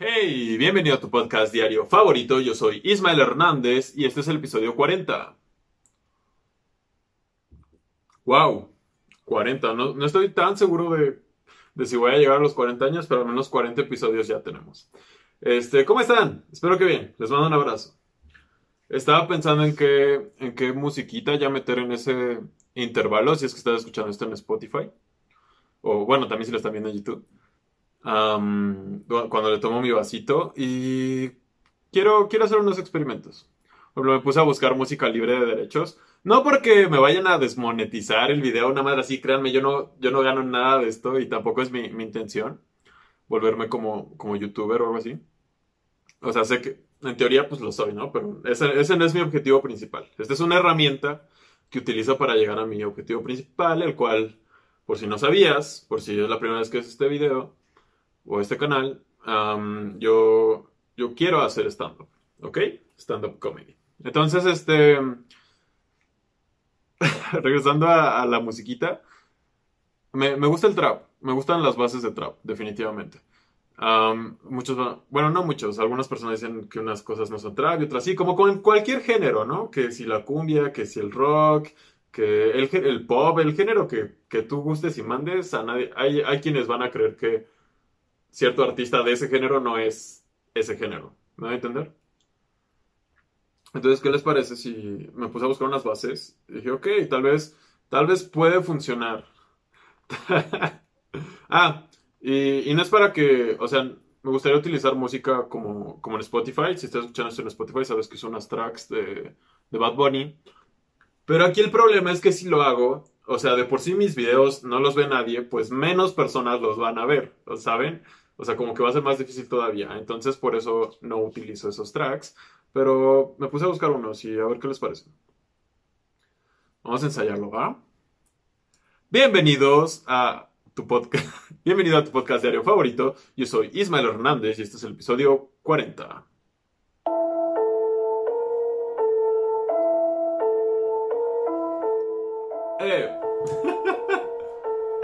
Hey, bienvenido a tu podcast diario favorito. Yo soy Ismael Hernández y este es el episodio 40. Wow, 40. No, no estoy tan seguro de, de, si voy a llegar a los 40 años, pero al menos 40 episodios ya tenemos. Este, ¿cómo están? Espero que bien. Les mando un abrazo. Estaba pensando en qué, en qué musiquita ya meter en ese intervalo, si es que estás escuchando esto en Spotify. O bueno, también si lo están viendo en YouTube cuando le tomo mi vasito y quiero, quiero hacer unos experimentos. Me puse a buscar música libre de derechos. No porque me vayan a desmonetizar el video, nada más así, créanme, yo no, yo no gano nada de esto y tampoco es mi, mi intención volverme como, como youtuber o algo así. O sea, sé que en teoría pues lo soy, ¿no? Pero ese no es mi objetivo principal. Esta es una herramienta que utilizo para llegar a mi objetivo principal, el cual, por si no sabías, por si es la primera vez que ves este video, o este canal, yo, yo quiero hacer stand-up, ¿ok? Stand-up comedy. Entonces, este, regresando a, la musiquita, me, gusta el trap, me gustan las bases de trap, definitivamente. muchos, bueno, no muchos, algunas personas dicen que unas cosas no son trap y otras sí, como con cualquier género, ¿no? Que si la cumbia, que si el rock, que el, el pop, el género que, que, tú gustes y mandes, a nadie, hay, hay quienes van a creer que cierto artista de ese género no es ese género. ¿Me va a entender? Entonces, ¿qué les parece si me puse a buscar unas bases? Y dije, ok, tal vez, tal vez puede funcionar. ah, y, no es para que, o sea, me gustaría utilizar música como, como en Spotify. Si estás escuchando esto en Spotify, sabes que son unas tracks de, de Bad Bunny. Pero aquí el problema es que si lo hago, o sea, de por sí mis videos no los ve nadie, pues menos personas los van a ver, ¿saben? O sea, como que va a ser más difícil todavía. Entonces, por eso no utilizo esos tracks. Pero me puse a buscar unos y a ver qué les parece. Vamos a ensayarlo, ¿va? Bienvenidos a tu podcast. Bienvenido a tu podcast diario favorito. Yo soy Ismael Hernández y este es el episodio 40. Eh.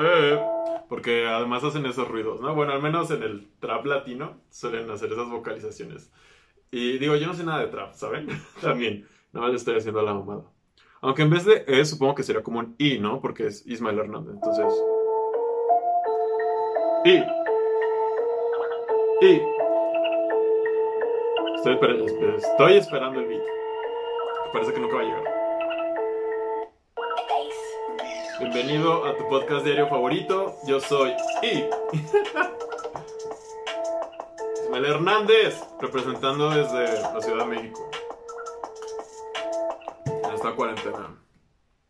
Eh. Porque además hacen esos ruidos, ¿no? Bueno, al menos en el trap latino suelen hacer esas vocalizaciones. Y digo, yo no sé nada de trap, ¿saben? También, nada más le estoy haciendo la mamada. Aunque en vez de E, supongo que sería como un I, ¿no? Porque es Ismael Hernández. Entonces. I. I. Estoy, estoy esperando el beat. Parece que nunca va a llegar. Bienvenido a tu podcast diario favorito. Yo soy I. Ismael Hernández, representando desde la Ciudad de México. En esta cuarentena.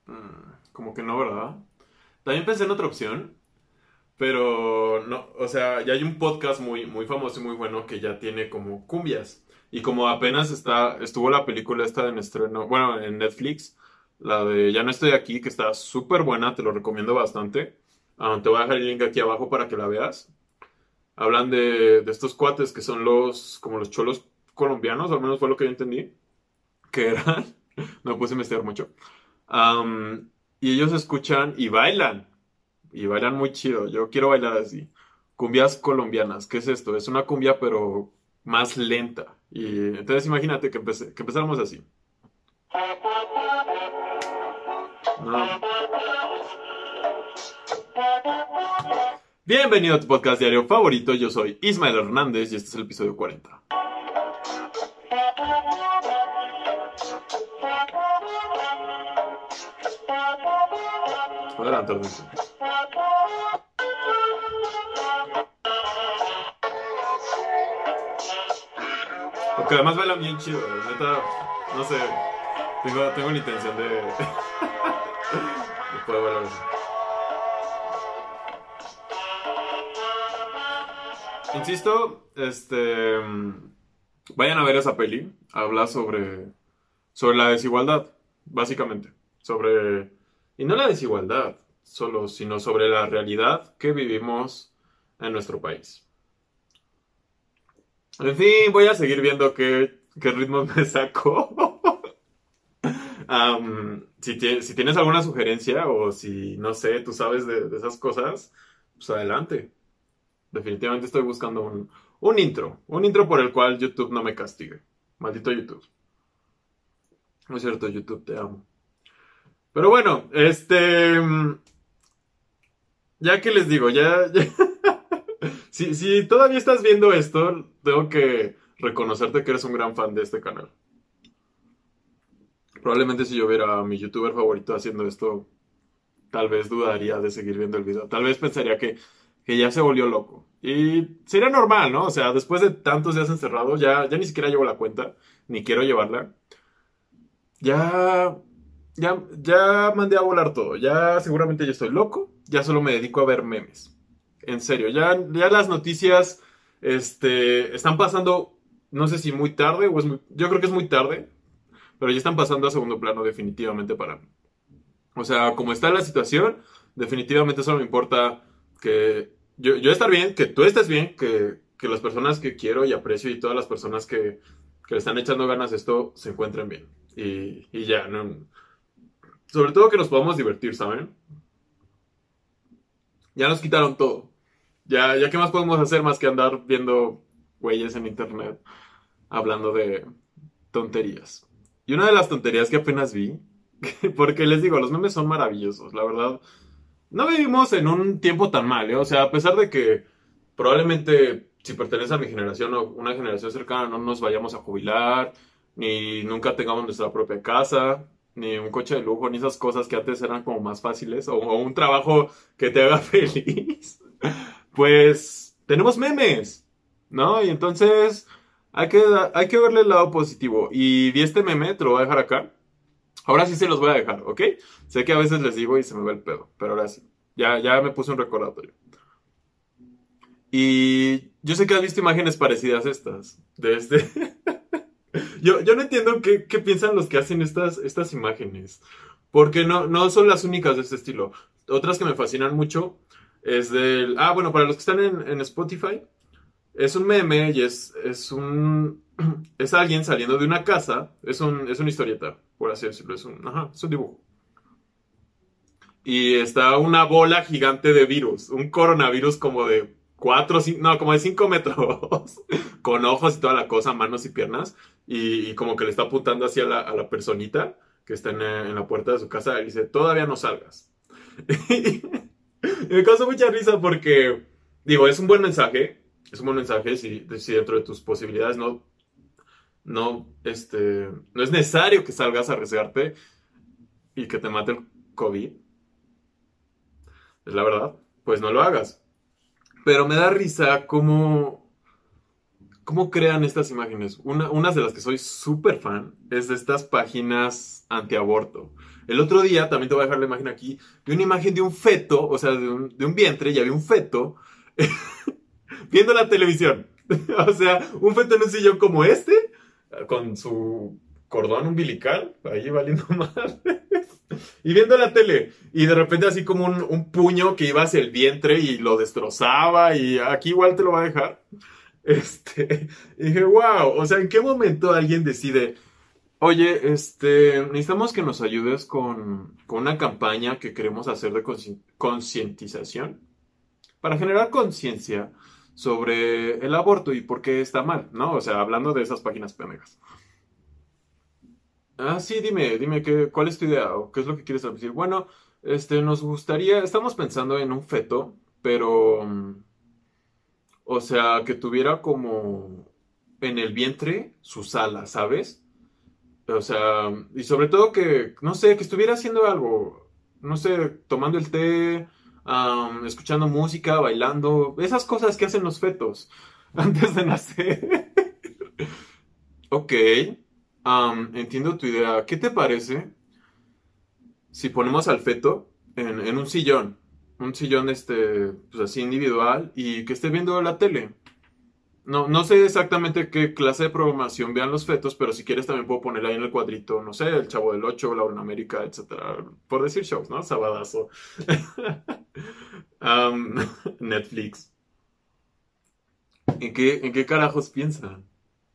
Mm, como que no, ¿verdad? También pensé en otra opción. Pero no, o sea, ya hay un podcast muy, muy famoso y muy bueno que ya tiene como cumbias. Y como apenas está, estuvo la película esta en estreno, bueno, en Netflix, la de Ya no estoy aquí, que está súper buena, te lo recomiendo bastante. Ah, te voy a dejar el link aquí abajo para que la veas. Hablan de, estos cuates que son los, como los cholos colombianos, al menos fue lo que yo entendí, que eran, no puse a investigar mucho. y ellos escuchan y bailan, y bailan muy chido. Yo quiero bailar así. Cumbias colombianas, ¿qué es esto? Es una cumbia pero más lenta. Y entonces imagínate que, que empezáramos así. Bienvenido a tu podcast diario favorito. Yo soy Ismael Hernández y este es el episodio 40. Adelante, Porque además bailan bien chido, neta, no sé, tengo, tengo intención de... Insisto, este. Vayan a ver esa peli. Habla sobre. Sobre la desigualdad, básicamente. Sobre. Y no la desigualdad solo, sino sobre la realidad que vivimos en nuestro país. En fin, voy a seguir viendo qué, qué ritmo me si, tienes alguna sugerencia o si, no sé, tú sabes de, esas cosas, pues adelante. Definitivamente estoy buscando un intro, un intro por el cual YouTube no me castigue. Maldito YouTube. No es cierto, YouTube, te amo. Pero bueno, este... Ya que les digo, ya... si todavía estás viendo esto, tengo que reconocerte que eres un gran fan de este canal. Probablemente si yo viera a mi youtuber favorito haciendo esto, tal vez dudaría de seguir viendo el video. Tal vez pensaría que, que ya se volvió loco. Y sería normal, ¿no? O sea, después de tantos días encerrados, ya, ya ni siquiera llevo la cuenta, ni quiero llevarla. Ya, ya, ya mandé a volar todo. Ya seguramente yo estoy loco. Ya solo me dedico a ver memes. En serio, ya, ya las noticias este, están pasando, no sé si muy tarde o es yo creo que es muy tarde, pero ya están pasando a segundo plano definitivamente para mí. O sea, como está la situación, definitivamente solo me importa que yo, yo estar bien, que tú estés bien, que, que, las personas que quiero y aprecio y todas las personas que, que le están echando ganas a esto se encuentren bien. Y, y ya, no. Sobre todo que nos podamos divertir, ¿saben? Ya nos quitaron todo. Ya, ya qué más podemos hacer más que andar viendo güeyes en internet hablando de tonterías. Y una de las tonterías que apenas vi Porque les digo, los memes son maravillosos, la verdad. No vivimos en un tiempo tan mal, ¿eh? O sea, a pesar de que probablemente si pertenece a mi generación o una generación cercana no nos vayamos a jubilar, ni nunca tengamos nuestra propia casa, ni un coche de lujo, ni esas cosas que antes eran como más fáciles, o, o un trabajo que te haga feliz, pues tenemos memes, ¿no? Y entonces hay que, hay que verle el lado positivo. Y vi este meme, te lo voy a dejar acá. Ahora sí se los voy a dejar, ¿ok? Sé que a veces les digo y se me va el pedo, pero ahora sí. Ya, ya me puse un recordatorio. Y yo sé que has visto imágenes parecidas a estas. De este. yo, yo no entiendo qué, piensan los que hacen estas, estas imágenes. Porque no, no son las únicas de este estilo. Otras que me fascinan mucho es del. Ah, bueno, para los que están en Spotify, es un meme y es, es un. Es alguien saliendo de una casa. Es, un, es una historieta por así decirlo. Es un, ajá, es un dibujo. Y está una bola gigante de virus, un coronavirus como de 4, no, como de 5 metros, con ojos y toda la cosa, manos y piernas, y, como que le está apuntando hacia la, a la personita que está en, la puerta de su casa y dice, todavía no salgas. y me causó mucha risa porque, digo, es un buen mensaje, es un buen mensaje si, si dentro de tus posibilidades no no, este, no es necesario que salgas a arriesgarte y que te mate el COVID. Es la verdad, pues no lo hagas. Pero me da risa cómo, cómo crean estas imágenes. Una, de las que soy súper fan es de estas páginas antiaborto. El otro día, también te voy a dejar la imagen aquí, vi una imagen de un feto, o sea, de un, de un vientre, y había un feto viendo la televisión. o sea, un feto en un sillón como este, con su cordón umbilical, ahí valiendo mal, y viendo la tele, y de repente así como un, puño que iba hacia el vientre y lo destrozaba, y aquí igual te lo va a dejar. Este, y dije, wow, o sea, ¿en qué momento alguien decide, oye, este, necesitamos que nos ayudes con, con una campaña que queremos hacer de concientización? Para generar conciencia sobre el aborto y por qué está mal, ¿no? O sea, hablando de esas páginas pendejas. Ah, sí, dime, dime, qué, ¿cuál es tu idea qué es lo que quieres decir? Bueno, este, nos gustaría, estamos pensando en un feto, pero, o sea, que tuviera como en el vientre sus alas, ¿sabes? O sea, y sobre todo que, no sé, que estuviera haciendo algo, no sé, tomando el té, escuchando música, bailando, esas cosas que hacen los fetos antes de nacer. ok, entiendo tu idea. ¿Qué te parece si ponemos al feto en, un sillón? Un sillón este, pues así individual y que esté viendo la tele. No, no sé exactamente qué clase de programación vean los fetos, pero si quieres también puedo poner ahí en el cuadrito, no sé, El Chavo del Ocho, Laura en América, etcétera. Por decir shows, ¿no? Sabadazo. Netflix. ¿En qué, ¿En qué carajos piensan?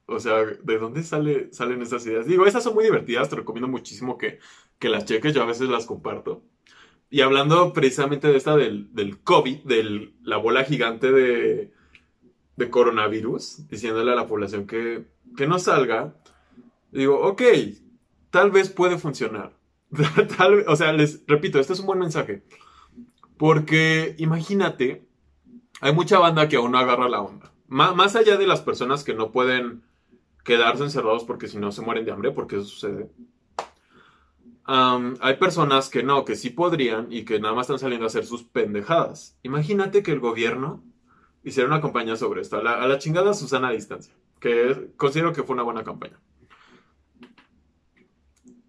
O sea, ¿de dónde sale, salen esas ideas? Digo, esas son muy divertidas, te recomiendo muchísimo que, que las cheques, yo a veces las comparto. Y hablando precisamente de esta del, del COVID, de la bola gigante de de coronavirus, diciéndole a la población que, que no salga, digo, ok, tal vez puede funcionar. tal, o sea, les repito, este es un buen mensaje. Porque imagínate, hay mucha banda que aún no agarra la onda. más allá de las personas que no pueden quedarse encerrados porque si no se mueren de hambre, porque eso sucede. hay personas que no, que sí podrían y que nada más están saliendo a hacer sus pendejadas. Imagínate que el gobierno hiciera una campaña sobre esto. A la, chingada Susana a distancia, que considero que fue una buena campaña.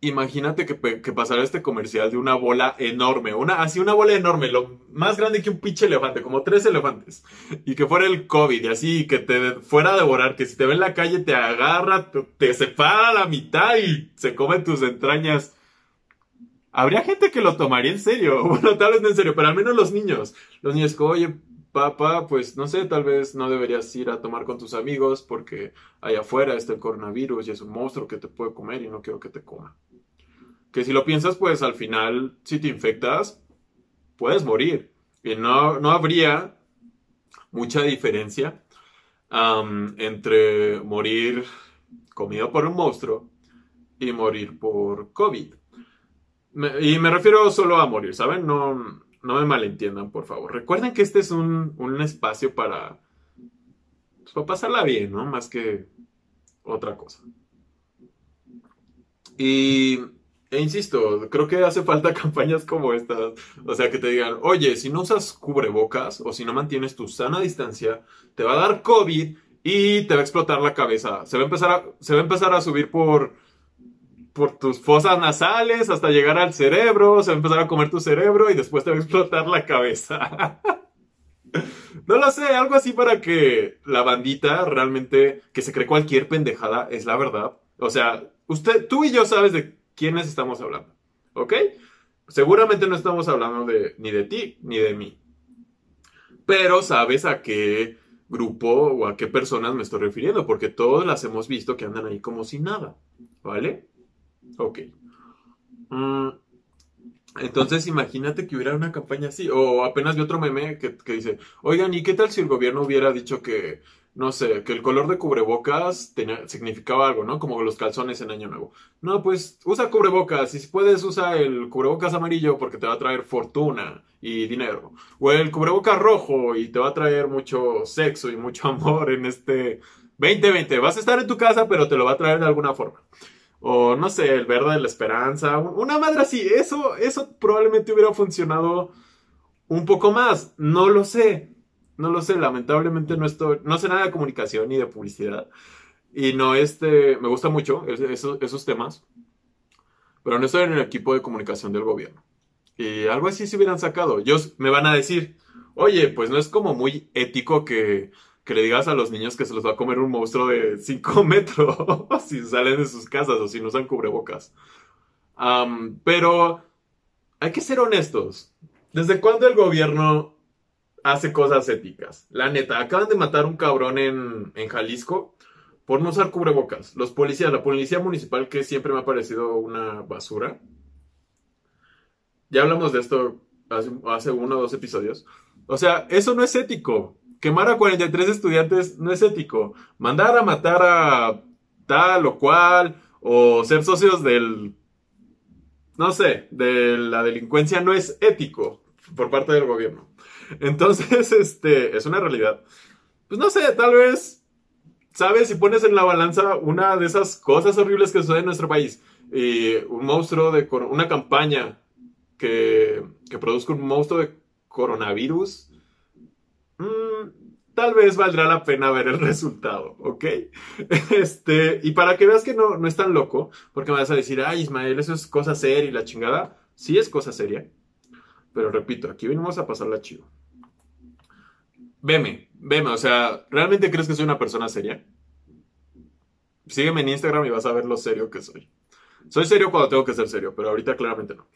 Imagínate que, pasara este comercial de una bola enorme, una, así una bola enorme, lo más grande que un pinche elefante, como tres elefantes, y que fuera el COVID, y así, que te fuera a devorar, que si te ve en la calle te agarra, te, separa a la mitad y se come tus entrañas. Habría gente que lo tomaría en serio, bueno, tal vez no en serio, pero al menos los niños. Los niños que, oye, papá, pues no sé, tal vez no deberías ir a tomar con tus amigos porque allá afuera está el coronavirus y es un monstruo que te puede comer y no quiero que te coma. Que si lo piensas, pues al final, si te infectas, puedes morir. Y no, no habría mucha diferencia entre morir comido por un monstruo y morir por COVID. y me refiero solo a morir, ¿saben? No, no me malentiendan, por favor. Recuerden que este es un, espacio para, pues, para pasarla bien, ¿no? Más que otra cosa. Y, e insisto, creo que hace falta campañas como estas. O sea, que te digan, oye, si no usas cubrebocas o si no mantienes tu sana distancia, te va a dar COVID y te va a explotar la cabeza. Se va a empezar a, se va a, empezar a subir por por tus fosas nasales hasta llegar al cerebro, se va a empezar a comer tu cerebro y después te va a explotar la cabeza. no lo sé, algo así para que la bandita realmente, que se cree cualquier pendejada, es la verdad. O sea, usted, tú y yo sabes de quiénes estamos hablando, ¿ok? Seguramente no estamos hablando de, ni de ti ni de mí. Pero sabes a qué grupo o a qué personas me estoy refiriendo, porque todos las hemos visto que andan ahí como si nada, ¿vale? Ok. Mm, entonces imagínate que hubiera una campaña así. O apenas vi otro meme que, dice, oigan, ¿y qué tal si el gobierno hubiera dicho que, no sé, que el color de cubrebocas significaba algo, ¿no? Como los calzones en Año Nuevo. No, pues usa cubrebocas y si puedes usa el cubrebocas amarillo porque te va a traer fortuna y dinero. O el cubrebocas rojo y te va a traer mucho sexo y mucho amor en este 2020. Vas a estar en tu casa, pero te lo va a traer de alguna forma. O no sé, el verde de la esperanza. Una madre así. Eso, eso probablemente hubiera funcionado un poco más. No lo sé. No lo sé. Lamentablemente no estoy. No sé nada de comunicación ni de publicidad. Y no este. Me gusta mucho esos, esos temas. Pero no estoy en el equipo de comunicación del gobierno. Y algo así se hubieran sacado. Ellos me van a decir. Oye, pues no es como muy ético que que le digas a los niños que se los va a comer un monstruo de 5 metros si salen de sus casas o si no usan cubrebocas. pero hay que ser honestos. ¿Desde cuándo el gobierno hace cosas éticas? La neta, acaban de matar un cabrón en, en Jalisco por no usar cubrebocas. Los policías, la policía municipal, que siempre me ha parecido una basura. Ya hablamos de esto hace, hace uno o dos episodios. O sea, eso no es ético quemar a 43 estudiantes no es ético. Mandar a matar a tal o cual, o ser socios del, no sé, de la delincuencia no es ético por parte del gobierno. Entonces, este, es una realidad. Pues no sé, tal vez, ¿sabes? Si pones en la balanza una de esas cosas horribles que suceden en nuestro país, y un monstruo de, una campaña que, que produzca un monstruo de coronavirus, Mm, tal vez valdrá la pena ver el resultado, ¿ok? Este, y para que veas que no, no es tan loco, porque me vas a decir, ay Ismael, eso es cosa seria y la chingada. Sí es cosa seria, pero repito, aquí venimos a pasarla chido. Veme, veme, o sea, ¿realmente crees que soy una persona seria? Sígueme en Instagram y vas a ver lo serio que soy. Soy serio cuando tengo que ser serio, pero ahorita claramente no.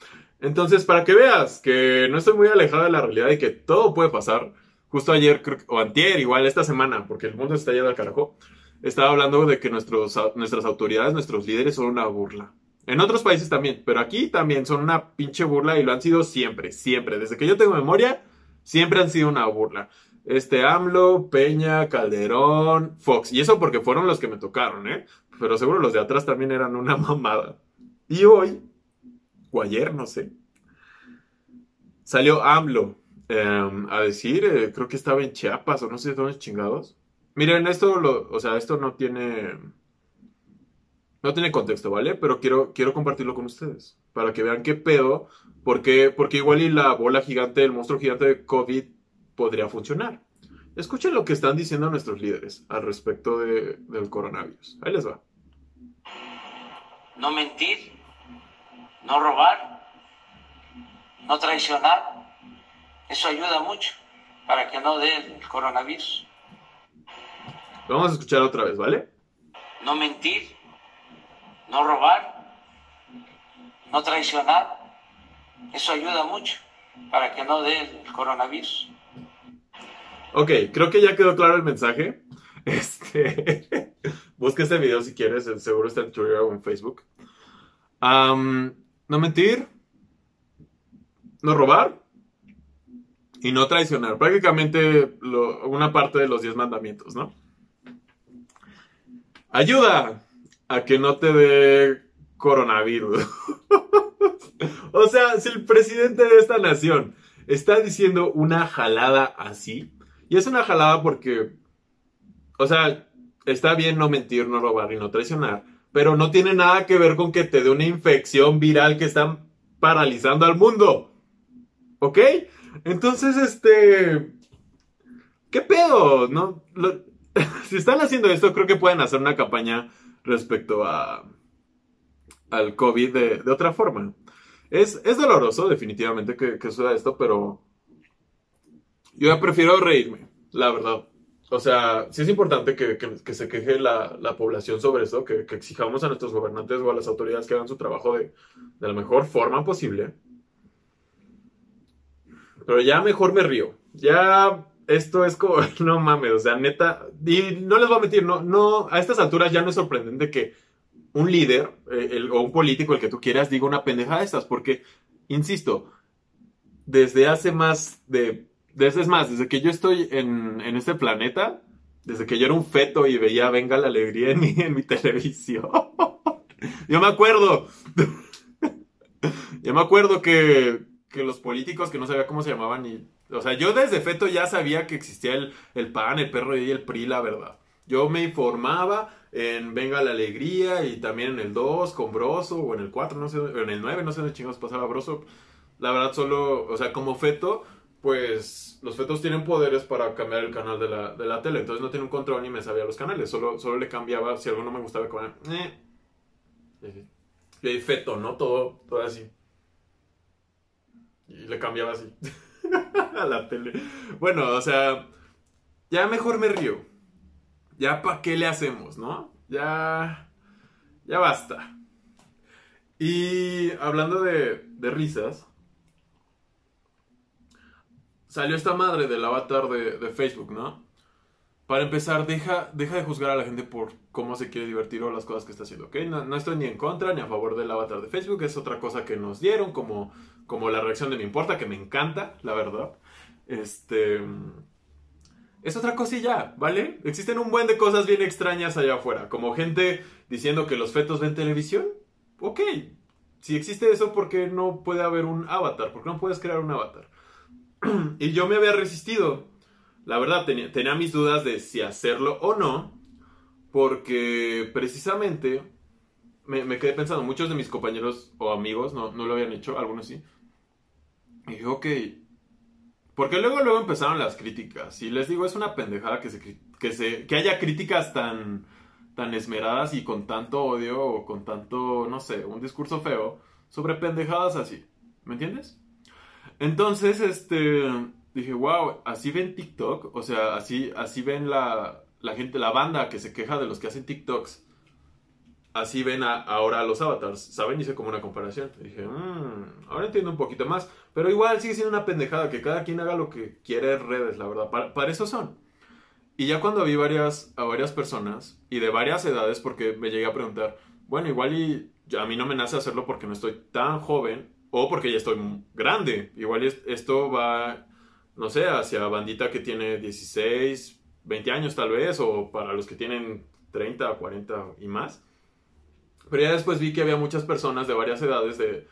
Entonces, para que veas que no estoy muy alejado de la realidad y que todo puede pasar, justo ayer, o antier, igual esta semana, porque el mundo está yendo al carajo, estaba hablando de que nuestros, nuestras autoridades, nuestros líderes son una burla. En otros países también, pero aquí también son una pinche burla y lo han sido siempre, siempre. Desde que yo tengo memoria, siempre han sido una burla. este AMLO, Peña, Calderón, Fox. Y eso porque fueron los que me tocaron, ¿eh? Pero seguro los de atrás también eran una mamada. Y hoy, o ayer, no sé, salió AMLO em, a decir, eh, creo que estaba en Chiapas o no sé dónde chingados. Miren, esto, lo, o sea, esto no tiene, no tiene contexto, ¿vale? Pero quiero, quiero compartirlo con ustedes para que vean qué pedo, porque, porque igual y la bola gigante, el monstruo gigante de COVID podría funcionar. Escuchen lo que están diciendo nuestros líderes al respecto de, del coronavirus. Ahí les va. No mentir, no robar, no traicionar. Eso ayuda mucho para que no dé el coronavirus. vamos a escuchar otra vez, ¿vale? No mentir, no robar, no traicionar. Eso ayuda mucho para que no dé el coronavirus. Ok, creo que ya quedó claro el mensaje. Este, busca este video si quieres, seguro está en Twitter o en Facebook. no mentir, no robar y no traicionar. Prácticamente una parte de los diez mandamientos, ¿no? Ayuda a que no te dé coronavirus. o sea, si el presidente de esta nación está diciendo una jalada así, y es una jalada porque, o sea, está bien no mentir, no robar y no traicionar, pero no tiene nada que ver con que te dé una infección viral que está paralizando al mundo. ¿Ok? Entonces, este... ¿Qué pedo? ¿No? si están haciendo esto, creo que pueden hacer una campaña respecto a al COVID de, otra forma. Es, es, doloroso, definitivamente, que, que suceda esto, pero yo ya prefiero reírme, la verdad. O sea, sí es importante que, se queje la, población sobre eso, que, exijamos a nuestros gobernantes o a las autoridades que hagan su trabajo de, la mejor forma posible. Pero ya mejor me río. Ya esto es como, no mames, o sea, neta, y no les voy a mentir, no, no, a estas alturas ya no es sorprendente que un líder eh, o un político, el que tú quieras, diga una pendeja de estas, porque, insisto, desde hace más de desde, es más, desde que yo estoy en, este planeta, desde que yo era un feto y veía Venga la Alegría en mi, en mi televisión. yo me acuerdo. yo me acuerdo que, los políticos que no sabía cómo se llamaban y... O sea, yo desde feto ya sabía que existía el, el PAN, el perro y el PRI, la verdad. Yo me informaba en Venga la Alegría y también en el 2 con Broso o en el 4, no sé, en el 9, no sé dónde chingados pasaba Broso. La verdad solo, o sea, como feto pues los fetos tienen poderes para cambiar el canal de la, de la tele. Entonces no tiene un control ni me sabía los canales. Solo, solo le cambiaba, si algo no me gustaba, como, eh. Feto, ¿no? Todo, todo así. Y le cambiaba así. a la tele. Bueno, o sea, ya mejor me río. Ya para qué le hacemos, ¿no? Ya, ya basta. Y hablando de, de risas, salió esta madre del avatar de, Facebook, ¿no? Para empezar, deja, deja de juzgar a la gente por cómo se quiere divertir o las cosas que está haciendo, ¿ok? No, estoy ni en contra ni a favor del avatar de Facebook, es otra cosa que nos dieron, como, como la reacción de Me Importa, que me encanta, la verdad. Este... Es otra cosilla, ¿vale? Existen un buen de cosas bien extrañas allá afuera, como gente diciendo que los fetos ven televisión. Ok, si existe eso, ¿por qué no puede haber un avatar? ¿Por qué no puedes crear un avatar? y yo me había resistido. La verdad, tenía, mis dudas de si hacerlo o no, porque precisamente me, quedé pensando, muchos de mis compañeros o amigos no, lo habían hecho, algunos sí. Y dije, ok, porque luego, luego empezaron las críticas. Y les digo, es una pendejada que, se, que, se, que haya críticas tan, tan esmeradas y con tanto odio o con tanto, no sé, un discurso feo sobre pendejadas así. ¿Me entiendes? Entonces, este, dije, wow, así ven TikTok, o sea, así, así ven la, la gente, la banda que se queja de los que hacen TikToks. Así ven ahora a los avatars, ¿saben? Hice como una comparación. dije, mmm, ahora entiendo un poquito más. Pero igual sigue siendo una pendejada, que cada quien haga lo que quiere en redes, la verdad. Para, eso son. Y ya cuando vi varias, a varias personas, y de varias edades, porque me llegué a preguntar, bueno, igual y a mí no me nace hacerlo porque no estoy tan joven, o porque ya estoy grande. Igual esto va, no sé, hacia bandita que tiene 16, 20 años tal vez, o para los que tienen 30, 40 y más. Pero ya después vi que había muchas personas de varias edades de,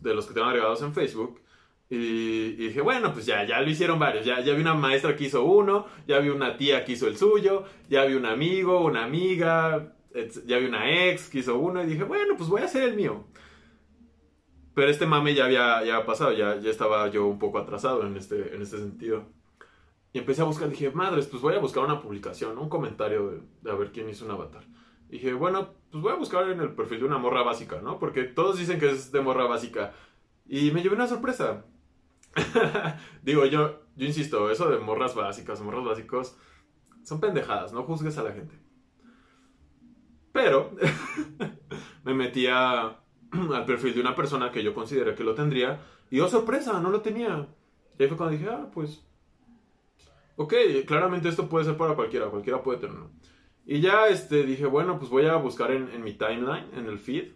de los que tengo agregados en Facebook. Y, y, dije, bueno, pues ya, ya lo hicieron varios. Ya, ya vi una maestra que hizo uno, ya vi una tía que hizo el suyo, ya vi un amigo, una amiga, ya vi una ex que hizo uno. Y dije, bueno, pues voy a hacer el mío. Pero este mame ya había, ya pasado, ya, ya estaba yo un poco atrasado en este, en este sentido. Y empecé a buscar, dije, madres, pues voy a buscar una publicación, un comentario de, de a ver quién hizo un avatar. dije, bueno, pues voy a buscar en el perfil de una morra básica, ¿no? Porque todos dicen que es de morra básica. Y me llevé una sorpresa. Digo, yo, yo insisto, eso de morras básicas, morros básicos, son pendejadas, no juzgues a la gente. Pero me metía al perfil de una persona que yo consideré que lo tendría. Y oh, sorpresa, no lo tenía. Y ahí fue cuando dije, ah, pues. Ok, claramente esto puede ser para cualquiera, cualquiera puede tenerlo. Y ya este, dije, bueno, pues voy a buscar en, en mi timeline, en el feed.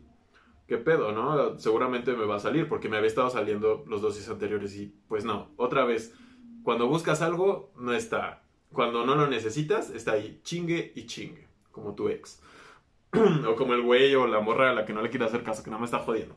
¿Qué pedo, no? Seguramente me va a salir porque me había estado saliendo los dos días anteriores y pues no, otra vez, cuando buscas algo, no está. Cuando no lo necesitas, está ahí, chingue y chingue, como tu ex. o como el güey o la morra a la que no le quiere hacer caso, que no me está jodiendo.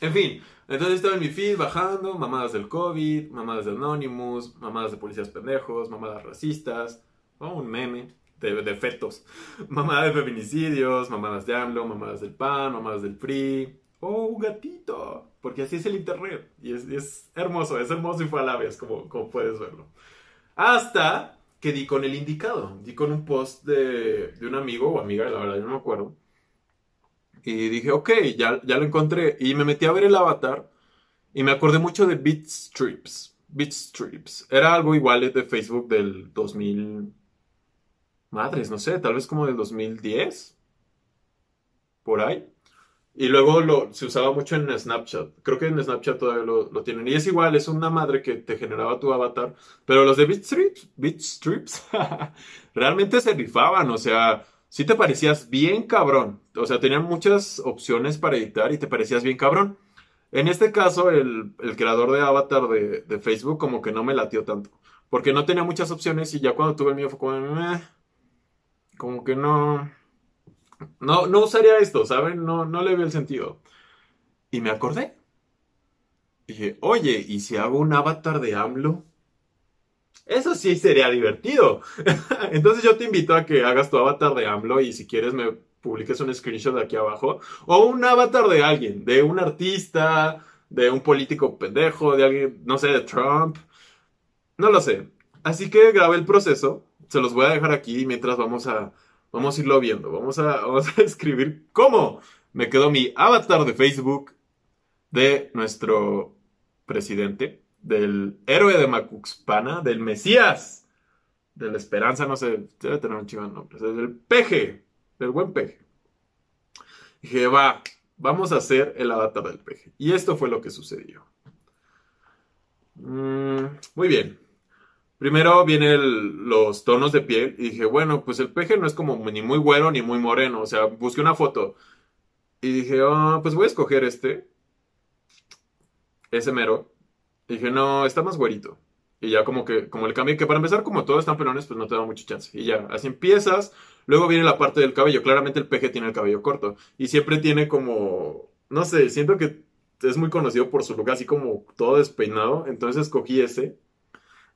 En fin, entonces estaba en mi feed bajando, mamadas del COVID, mamadas de Anonymous, mamadas de policías pendejos, mamadas racistas, o un meme de, de, fetos, mamadas de feminicidios, mamadas de AMLO, mamadas del PAN, mamadas del PRI, o un gatito, porque así es el internet, y es, hermoso, es hermoso y fue a la vez, como, como puedes verlo. Hasta que di con el indicado. Di con un post de, un amigo o amiga, la verdad, yo no me acuerdo. Y dije, ok, ya, ya lo encontré. Y me metí a ver el avatar y me acordé mucho de Bitstrips. Bitstrips. Era algo igual de Facebook del 2000. Madres, no sé, tal vez como del 2010. Por ahí. Y luego lo, se usaba mucho en Snapchat. Creo que en Snapchat todavía lo, lo, tienen. Y es igual, es una madre que te generaba tu avatar. Pero los de Bitstrips, Bitstrips realmente se rifaban. O sea, sí te parecías bien cabrón. O sea, tenían muchas opciones para editar y te parecías bien cabrón. En este caso, el, el creador de avatar de, de, Facebook como que no me latió tanto. Porque no tenía muchas opciones y ya cuando tuve el mío fue como... como que no no, no usaría esto, ¿saben? No, no le veo el sentido. Y me acordé. Dije, oye, ¿y si hago un avatar de AMLO? Eso sí sería divertido. Entonces yo te invito a que hagas tu avatar de AMLO y si quieres me publiques un screenshot de aquí abajo. O un avatar de alguien, de un artista, de un político pendejo, de alguien, no sé, de Trump. No lo sé. Así que grabé el proceso. Se los voy a dejar aquí mientras vamos a Vamos a irlo viendo. Vamos a, vamos a escribir cómo me quedó mi avatar de Facebook de nuestro presidente, del héroe de Macuxpana, del Mesías, de la esperanza, no sé, debe tener un chivo nombre, del peje, del buen peje. Dije, va, vamos a hacer el avatar del peje. Y esto fue lo que sucedió. Mm, muy bien. Primero vienen los tonos de piel y dije, bueno, pues el peje no es como ni muy güero ni muy moreno. O sea, busqué una foto y dije, oh, pues voy a escoger este. Ese mero. Y dije, no, está más güerito. Y ya como que, como el cambio, que para empezar, como todos están pelones, pues no te da mucho chance. Y ya, así empiezas. Luego viene la parte del cabello. Claramente el peje tiene el cabello corto. Y siempre tiene como, no sé, siento que es muy conocido por su look así como todo despeinado. Entonces escogí ese.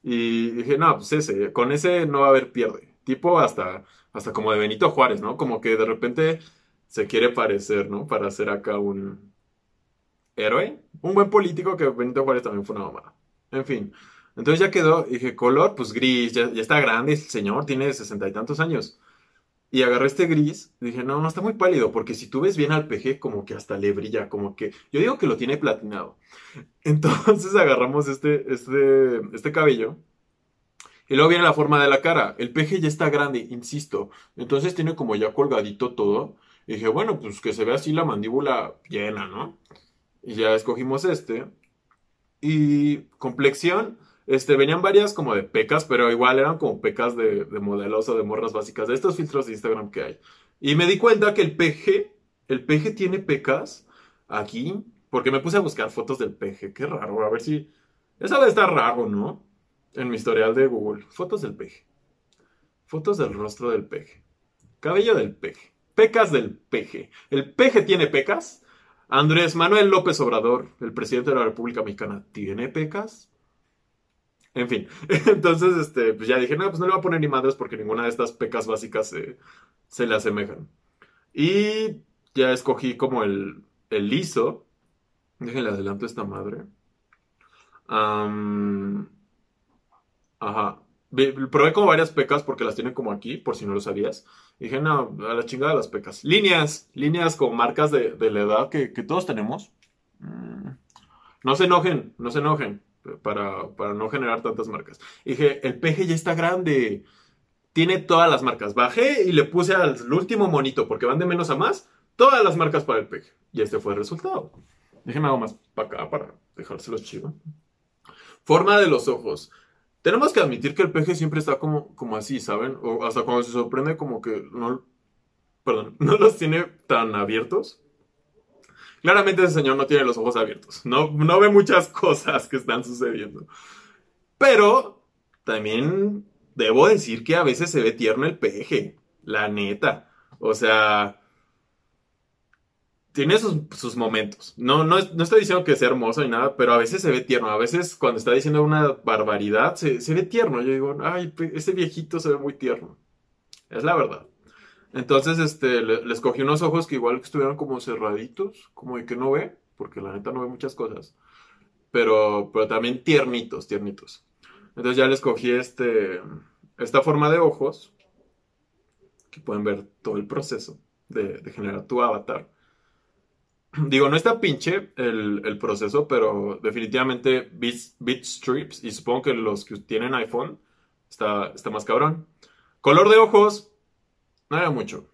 Y dije, no, pues ese, con ese no va a haber pierde. Tipo hasta, hasta como de Benito Juárez, ¿no? Como que de repente se quiere parecer, ¿no? Para hacer acá un héroe. Un buen político que Benito Juárez también fue una mamada. En fin. Entonces ya quedó, dije, color, pues gris, ya, ya está grande el señor, tiene sesenta y tantos años. Y agarré este gris, dije, no, no está muy pálido, porque si tú ves bien al PG, como que hasta le brilla, como que, yo digo que lo tiene platinado. Entonces agarramos este, este, este cabello, y luego viene la forma de la cara. El PG ya está grande, insisto. Entonces tiene como ya colgadito todo. Y dije, bueno, pues que se vea así la mandíbula llena, ¿no? Y ya escogimos este. Y complexión, este, venían varias como de pecas, pero igual eran como pecas de, de, modelos o de morras básicas, de estos filtros de Instagram que hay. Y me di cuenta que el PG, el PG tiene pecas aquí, porque me puse a buscar fotos del PG, qué raro, a ver si... Esa debe estar raro, ¿no? en mi historial de Google. Fotos del peje. Fotos del rostro del peje. Cabello del peje. Pecas del peje. ¿El peje tiene pecas? Andrés Manuel López Obrador, el presidente de la República Mexicana, ¿tiene pecas? En fin, entonces este, pues ya dije, no, pues no le voy a poner ni madres porque ninguna de estas pecas básicas se, se le asemejan. Y ya escogí como el, el liso. Déjenle adelanto esta madre. ajá. Probé como varias pecas porque las tienen como aquí, por si no lo sabías. dije, no, a la chingada las pecas. Líneas, líneas con marcas de, la edad que, todos tenemos. Mm. No se enojen, no se enojen, para, para no generar tantas marcas. dije, el peje ya está grande. Tiene todas las marcas. Bajé y le puse al último monito, porque van de menos a más, todas las marcas para el peje. Y este fue el resultado. Déjenme algo más para acá para dejárselos chido. Forma de los ojos. Tenemos que admitir que el peje siempre está como, como así, ¿saben? O hasta cuando se sorprende como que no... Perdón, no los tiene tan abiertos. Claramente ese señor no tiene los ojos abiertos. No, no ve muchas cosas que están sucediendo. Pero también debo decir que a veces se ve tierno el peje. La neta. O sea, tiene sus, momentos. No, no, estoy diciendo que sea hermoso ni nada, pero a veces se ve tierno. A veces cuando está diciendo una barbaridad, se, ve tierno. Yo digo, ay, ese viejito se ve muy tierno. Es la verdad. Entonces, este, le, escogí unos ojos que igual estuvieran como cerraditos, como de que no ve, porque la neta no ve muchas cosas. Pero, pero también tiernitos, tiernitos. Entonces ya le escogí este, esta forma de ojos, que pueden ver todo el proceso de generar tu avatar. Digo, no está pinche el, proceso, pero definitivamente Beat, Strips, y supongo que los que tienen iPhone, está, está más cabrón. Color de ojos, no era mucho.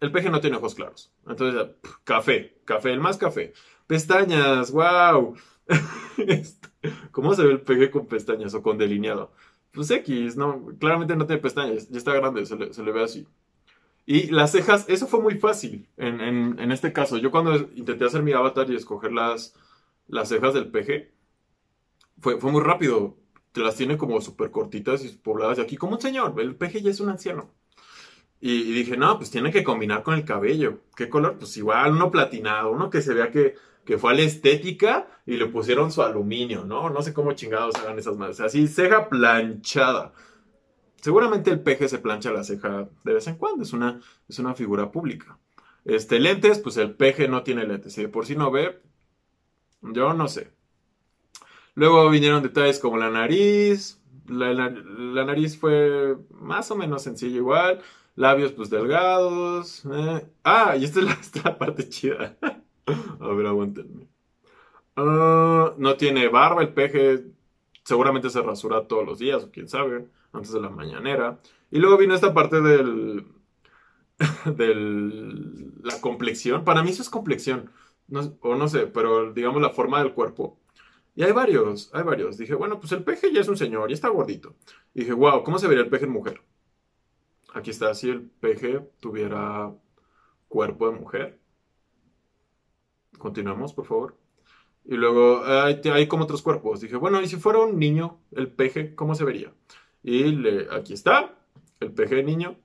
El peje no tiene ojos claros. Entonces, café, café, el más café. Pestañas, wow. Este, ¿Cómo se ve el peje con pestañas o con delineado? Pues X, no, claramente no tiene pestañas, ya está grande, se le, se le ve así. Y las cejas, eso fue muy fácil en, este caso. Yo cuando intenté hacer mi avatar y escoger las, las cejas del peje, fue, fue muy rápido. Te las tiene como súper cortitas y pobladas de aquí, como un señor. El peje ya es un anciano. Y, dije, no, pues tiene que combinar con el cabello. ¿Qué color? Pues igual, uno platinado, uno que se vea que, que fue a la estética y le pusieron su aluminio, ¿no? No sé cómo chingados hagan esas madres. Así, ceja planchada. Seguramente el peje se plancha la ceja de vez en cuando, es una, es una figura pública. Este, lentes, pues el peje no tiene lentes. Si de por sí no ve, yo no sé. Luego vinieron detalles como la nariz. La, nariz fue más o menos sencilla igual. Labios pues delgados. Eh. Ah, y esta es la, parte chida. A ver, aguántenme. Ah, no tiene barba el peje. Seguramente se rasura todos los días, o quién sabe antes de la mañanera. Y luego vino esta parte del, del la complexión. Para mí eso es complexión. o no sé, pero digamos la forma del cuerpo. Y hay varios, hay varios. Dije, bueno, pues el peje ya es un señor y está gordito. Y dije, wow, ¿cómo se vería el peje en mujer? Aquí está, si el peje tuviera cuerpo de mujer. Continuamos, por favor. Y luego hay, como otros cuerpos. Dije, bueno, ¿y si fuera un niño, el peje, cómo se vería? Y aquí está, el peje de niño,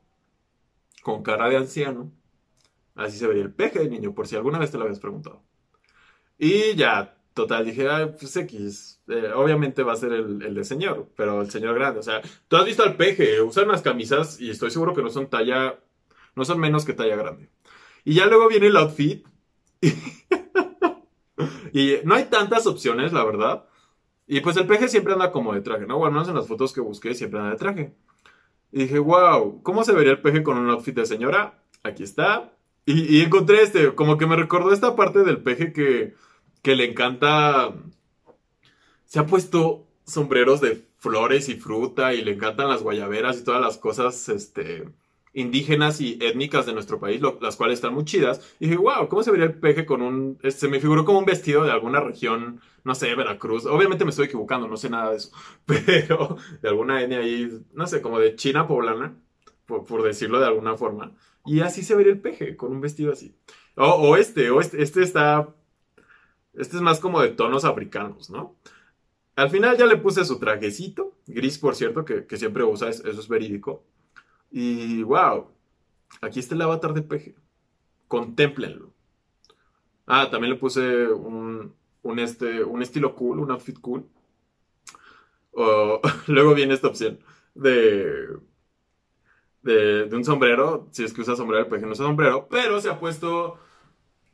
con cara de anciano. Así se vería el peje de niño, por si alguna vez te lo habías preguntado. Y ya, total, dije, pues X, eh, obviamente va a ser el, de señor, pero el señor grande. O sea, tú has visto al peje, usan unas camisas y estoy seguro que no son talla, no son menos que talla grande. Y ya luego viene el outfit. y no hay tantas opciones, la verdad. Y pues el peje siempre anda como de traje, ¿no? Bueno, en las fotos que busqué siempre anda de traje. Y dije, wow, ¿cómo se vería el peje con un outfit de señora? Aquí está. Y, encontré este, como que me recordó esta parte del peje que, que le encanta. Se ha puesto sombreros de flores y fruta y le encantan las guayaberas y todas las cosas, este, indígenas y étnicas de nuestro país, las cuales están muy chidas. Y dije, wow, ¿cómo se vería el peje con un... Se me figuró como un vestido de alguna región, no sé, Veracruz. Obviamente me estoy equivocando, no sé nada de eso. Pero de alguna etnia ahí, no sé, como de China poblana, por, decirlo de alguna forma. Y así se vería el peje, con un vestido así. O, este, o este, este está... Este es más como de tonos africanos, ¿no? al final ya le puse su trajecito, gris por cierto, que, siempre usa, eso es verídico. Y wow, aquí está el avatar de peje. Contémplenlo. Ah, también le puse un, este, un estilo cool, un outfit cool. luego viene esta opción de, de, un sombrero, si es que usa sombrero, el peje no usa sombrero, pero se ha puesto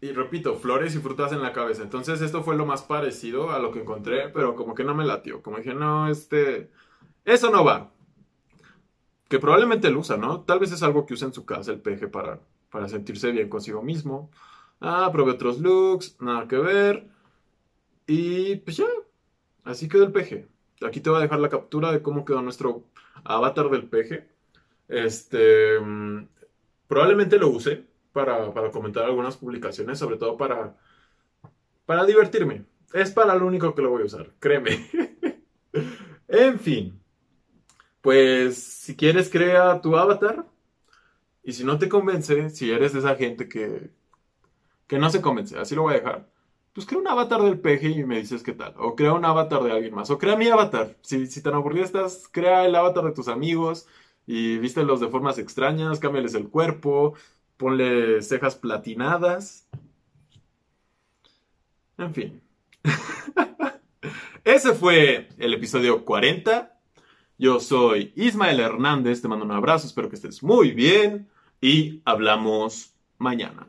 y repito, flores y frutas en la cabeza. Entonces esto fue lo más parecido a lo que encontré, pero como que no me latió. Como dije, no, este... Eso no va. Que probablemente lo usa, ¿no? Tal vez es algo que usa en su casa el peje para, para sentirse bien consigo mismo. Ah, probé otros looks, nada que ver. Y pues ya, así quedó el peje. Aquí te voy a dejar la captura de cómo quedó nuestro avatar del peje. Este, mm, probablemente lo use para, comentar algunas publicaciones, sobre todo para, para divertirme. Es para lo único que lo voy a usar, créeme. en fin, pues si quieres crea tu avatar y si no te convence, si eres esa gente que, que no se convence, así lo voy a dejar. Pues crea un avatar del peje y me dices qué tal. O crea un avatar de alguien más. O crea mi avatar. Si, si tan estás, crea el avatar de tus amigos y vístelos de formas extrañas, cámbiales el cuerpo, ponle cejas platinadas. En fin. Ese fue el episodio 40. Yo soy Ismael Hernández, te mando un abrazo, espero que estés muy bien y hablamos mañana.